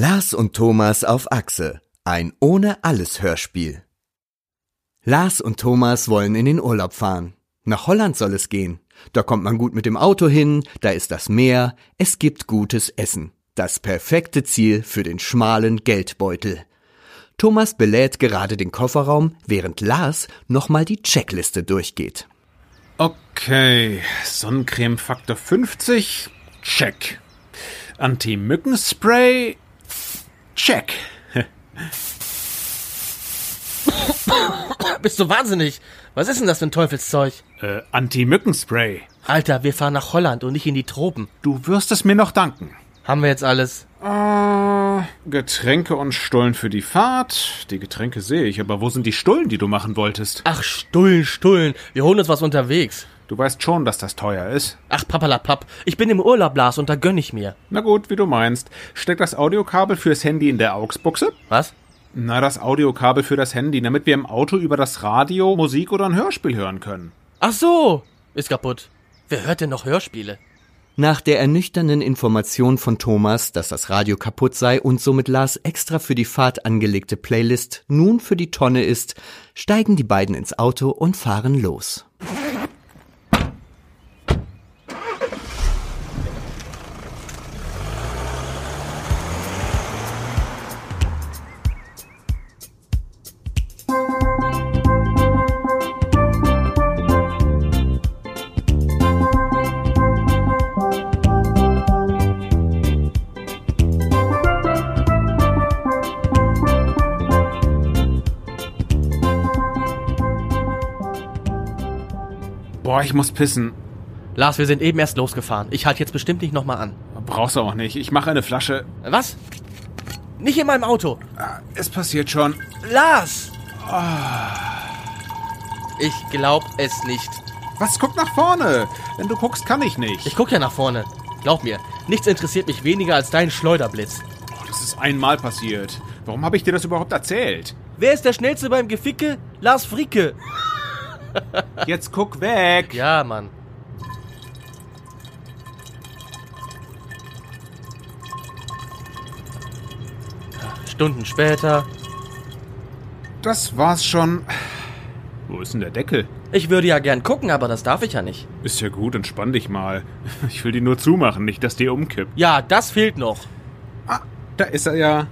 Lars und Thomas auf Achse. Ein ohne alles Hörspiel. Lars und Thomas wollen in den Urlaub fahren. Nach Holland soll es gehen. Da kommt man gut mit dem Auto hin, da ist das Meer, es gibt gutes Essen. Das perfekte Ziel für den schmalen Geldbeutel. Thomas belädt gerade den Kofferraum, während Lars nochmal die Checkliste durchgeht. Okay, Sonnencreme Faktor 50, check. Anti-Mückenspray, check. Bist du wahnsinnig? Was ist denn das für ein Teufelszeug? Äh, Anti-Mückenspray. Alter, wir fahren nach Holland und nicht in die Tropen. Du wirst es mir noch danken. Haben wir jetzt alles? Äh, Getränke und Stullen für die Fahrt. Die Getränke sehe ich, aber wo sind die Stullen, die du machen wolltest? Ach, Stullen, Stullen. Wir holen uns was unterwegs. Du weißt schon, dass das teuer ist. Ach, papalapap. Ich bin im Urlaub, Lars, und da gönn ich mir. Na gut, wie du meinst. Steck das Audiokabel fürs Handy in der AUX-Buchse? Was? Na, das Audiokabel für das Handy, damit wir im Auto über das Radio Musik oder ein Hörspiel hören können. Ach so. Ist kaputt. Wer hört denn noch Hörspiele? Nach der ernüchternden Information von Thomas, dass das Radio kaputt sei und somit Lars extra für die Fahrt angelegte Playlist nun für die Tonne ist, steigen die beiden ins Auto und fahren los. Boah, ich muss pissen. Lars, wir sind eben erst losgefahren. Ich halte jetzt bestimmt nicht nochmal an. Brauchst du auch nicht. Ich mache eine Flasche. Was? Nicht in meinem Auto. Ah, Es passiert schon. Lars! Ich glaub es nicht. Was? Guck nach vorne. Wenn du guckst, kann ich nicht. Ich guck ja nach vorne. Glaub mir, nichts interessiert mich weniger als dein Schleuderblitz. Oh, das ist einmal passiert. Warum habe ich dir das überhaupt erzählt? Wer ist der Schnellste beim Geficke? Lars Fricke. Jetzt guck weg. Ja, Mann. Stunden später. Das war's schon. Wo ist denn der Deckel? Ich würde ja gern gucken, aber das darf ich ja nicht. Ist ja gut, entspann dich mal. Ich will die nur zumachen, nicht, dass die umkippt. Ja, das fehlt noch. Ah, da ist er ja.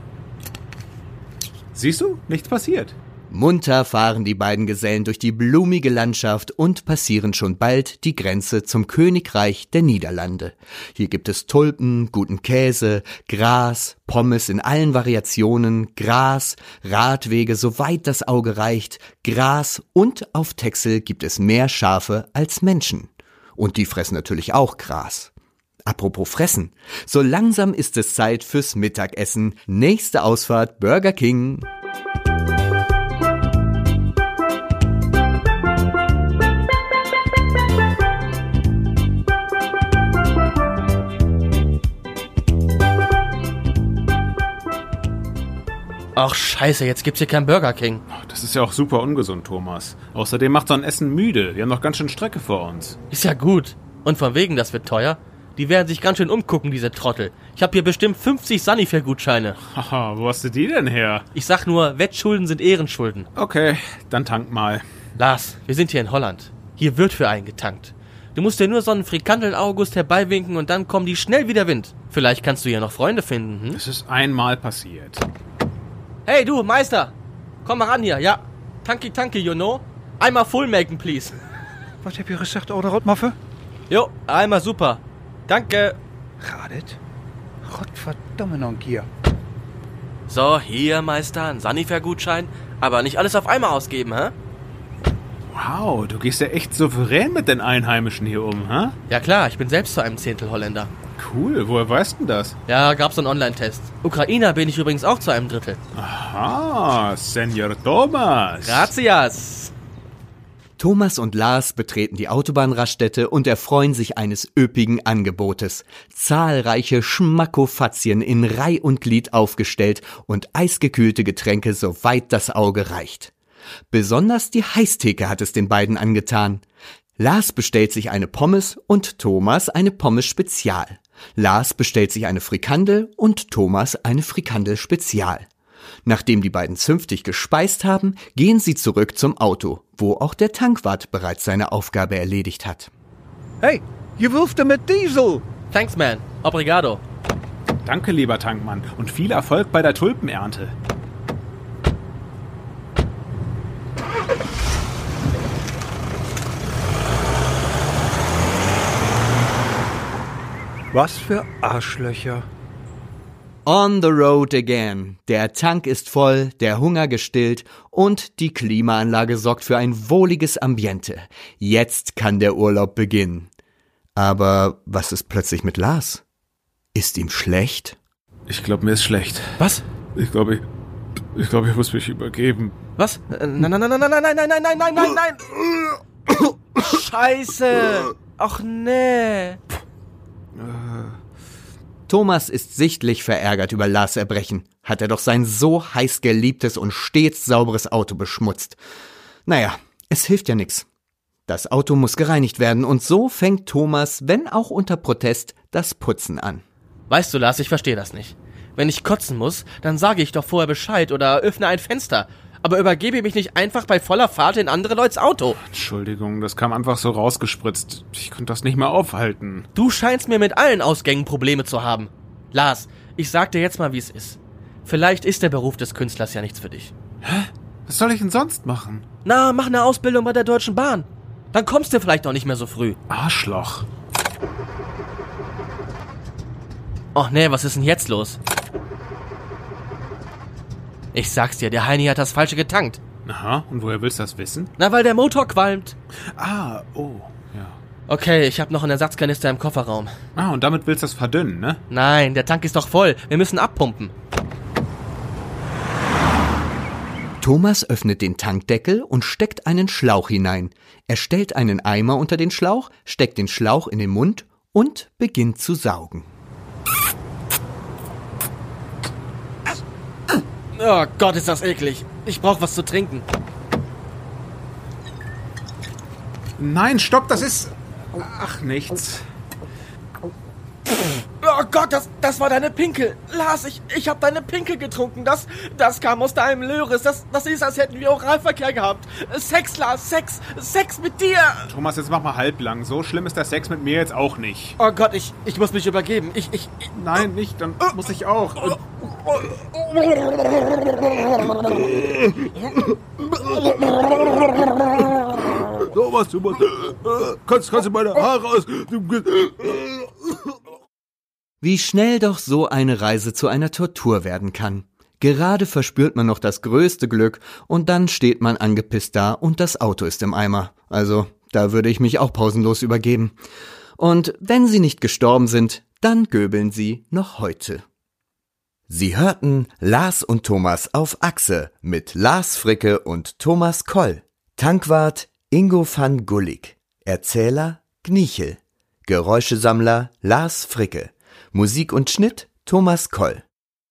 Siehst du? Nichts passiert. Munter fahren die beiden Gesellen durch die blumige Landschaft und passieren schon bald die Grenze zum Königreich der Niederlande. Hier gibt es Tulpen, guten Käse, Gras, Pommes in allen Variationen, Gras, Radwege, soweit das Auge reicht, Gras und auf Texel gibt es mehr Schafe als Menschen. Und die fressen natürlich auch Gras. Apropos fressen. So langsam ist es Zeit fürs Mittagessen. Nächste Ausfahrt Burger King. Ach scheiße, jetzt gibt's hier kein Burger King. Das ist ja auch super ungesund, Thomas. Außerdem macht so ein Essen müde. Wir haben noch ganz schön Strecke vor uns. Ist ja gut. Und von wegen, das wird teuer. Die werden sich ganz schön umgucken, diese Trottel. Ich habe hier bestimmt 50 Sunnyfair-Gutscheine. Haha, wo hast du die denn her? Ich sag nur, Wettschulden sind Ehrenschulden. Okay, dann tank mal. Lars, wir sind hier in Holland. Hier wird für einen getankt. Du musst dir nur so einen Frikandel-August herbeiwinken und dann kommen die schnell wieder Wind. Vielleicht kannst du ja noch Freunde finden, hm? Es ist einmal passiert. Hey du, Meister! Komm mal ran hier, ja. Tanky tanky, you know? Einmal full maken, please. Wat heb je gezegd, oude rotmaffe? Jo, einmal super. Danke. Gaat het? Godverdomme nog een keer. So, hier, Meister, ein Sunnyfair-Gutschein. Aber nicht alles auf einmal ausgeben, hä? Wow, du gehst ja echt souverän mit den Einheimischen hier um, hä? Ja klar, ich bin selbst zu einem Zehntel Holländer. Cool, woher weißt du das? Ja, gab's einen Online-Test. Ukrainer bin ich übrigens auch zu einem Drittel. Ah, Senor Thomas. Gracias. Thomas und Lars betreten die Autobahnraststätte und erfreuen sich eines üppigen Angebotes. Zahlreiche Schmackofatzien in Reih und Glied aufgestellt und eisgekühlte Getränke, soweit das Auge reicht. Besonders die Heißtheke hat es den beiden angetan. Lars bestellt sich eine Pommes und Thomas eine Pommes Spezial. Lars bestellt sich eine Frikandel und Thomas eine Frikandel Spezial. Nachdem die beiden zünftig gespeist haben, gehen sie zurück zum Auto, wo auch der Tankwart bereits seine Aufgabe erledigt hat. Hey, je wirft mit Diesel. Thanks, man. Obrigado. Danke, lieber Tankmann, und viel Erfolg bei der Tulpenernte. Was für Arschlöcher. On the road again. Der Tank ist voll, der Hunger gestillt und die Klimaanlage sorgt für ein wohliges Ambiente. Jetzt kann der Urlaub beginnen. Aber was ist plötzlich mit Lars? Ist ihm schlecht? Ich glaube, mir ist schlecht. Was? Ich glaube, ich, ich glaube, ich muss mich übergeben. Was? Äh, Nein, nein, nein, nein, nein, nein, nein, nein, nein, nein, nein, nein. Scheiße. Ach nee. Thomas ist sichtlich verärgert über Lars Erbrechen. Hat er doch sein so heiß geliebtes und stets sauberes Auto beschmutzt. Naja, es hilft ja nix. Das Auto muss gereinigt werden und so fängt Thomas, wenn auch unter Protest, das Putzen an. Weißt du, Lars, ich verstehe das nicht. Wenn ich kotzen muss, dann sage ich doch vorher Bescheid oder öffne ein Fenster. Aber übergebe mich nicht einfach bei voller Fahrt in andere Leute's Auto. Entschuldigung, das kam einfach so rausgespritzt. Ich konnte das nicht mehr aufhalten. Du scheinst mir mit allen Ausgängen Probleme zu haben. Lars, ich sag dir jetzt mal, wie es ist. Vielleicht ist der Beruf des Künstlers ja nichts für dich. Was soll ich denn sonst machen? Na, mach eine Ausbildung bei der Deutschen Bahn. Dann kommst du vielleicht auch nicht mehr so früh. Arschloch. Och nee, was ist denn jetzt los? Ich sag's dir, der Heini hat das Falsche getankt. Aha, und woher willst du das wissen? Na, weil der Motor qualmt. Ah, oh, ja. Okay, ich habe noch einen Ersatzkanister im Kofferraum. Ah, und damit willst du das verdünnen, ne? Nein, der Tank ist doch voll. Wir müssen abpumpen. Thomas öffnet den Tankdeckel und steckt einen Schlauch hinein. Er stellt einen Eimer unter den Schlauch, steckt den Schlauch in den Mund und beginnt zu saugen. Oh Gott, ist das eklig. Ich brauch was zu trinken. Nein, stopp, das ist. Ach, nichts. Oh Gott, das, das war deine Pinkel. Lars, ich, ich hab deine Pinkel getrunken. Das, das kam aus deinem Löris. Das, das ist, als hätten wir Oralverkehr gehabt. Sex, Lars, Sex, Sex mit dir. Thomas, jetzt mach mal halblang. So schlimm ist der Sex mit mir jetzt auch nicht. Oh Gott, ich, ich muss mich übergeben. Ich, ich, ich Nein, nicht, dann muss ich auch. Und Thomas, Thomas, kannst, kannst du meine Haare aus. Wie schnell doch so eine Reise zu einer Tortur werden kann. Gerade verspürt man noch das größte Glück und dann steht man angepisst da und das Auto ist im Eimer. Also, da würde ich mich auch pausenlos übergeben. Und wenn sie nicht gestorben sind, dann göbeln sie noch heute. Sie hörten Lars und Thomas auf Achse mit Lars Fricke und Thomas Koll. Tankwart Ingo van Gullig. Erzähler Gnichel. Geräuschesammler Lars Fricke. Musik und Schnitt Thomas Koll.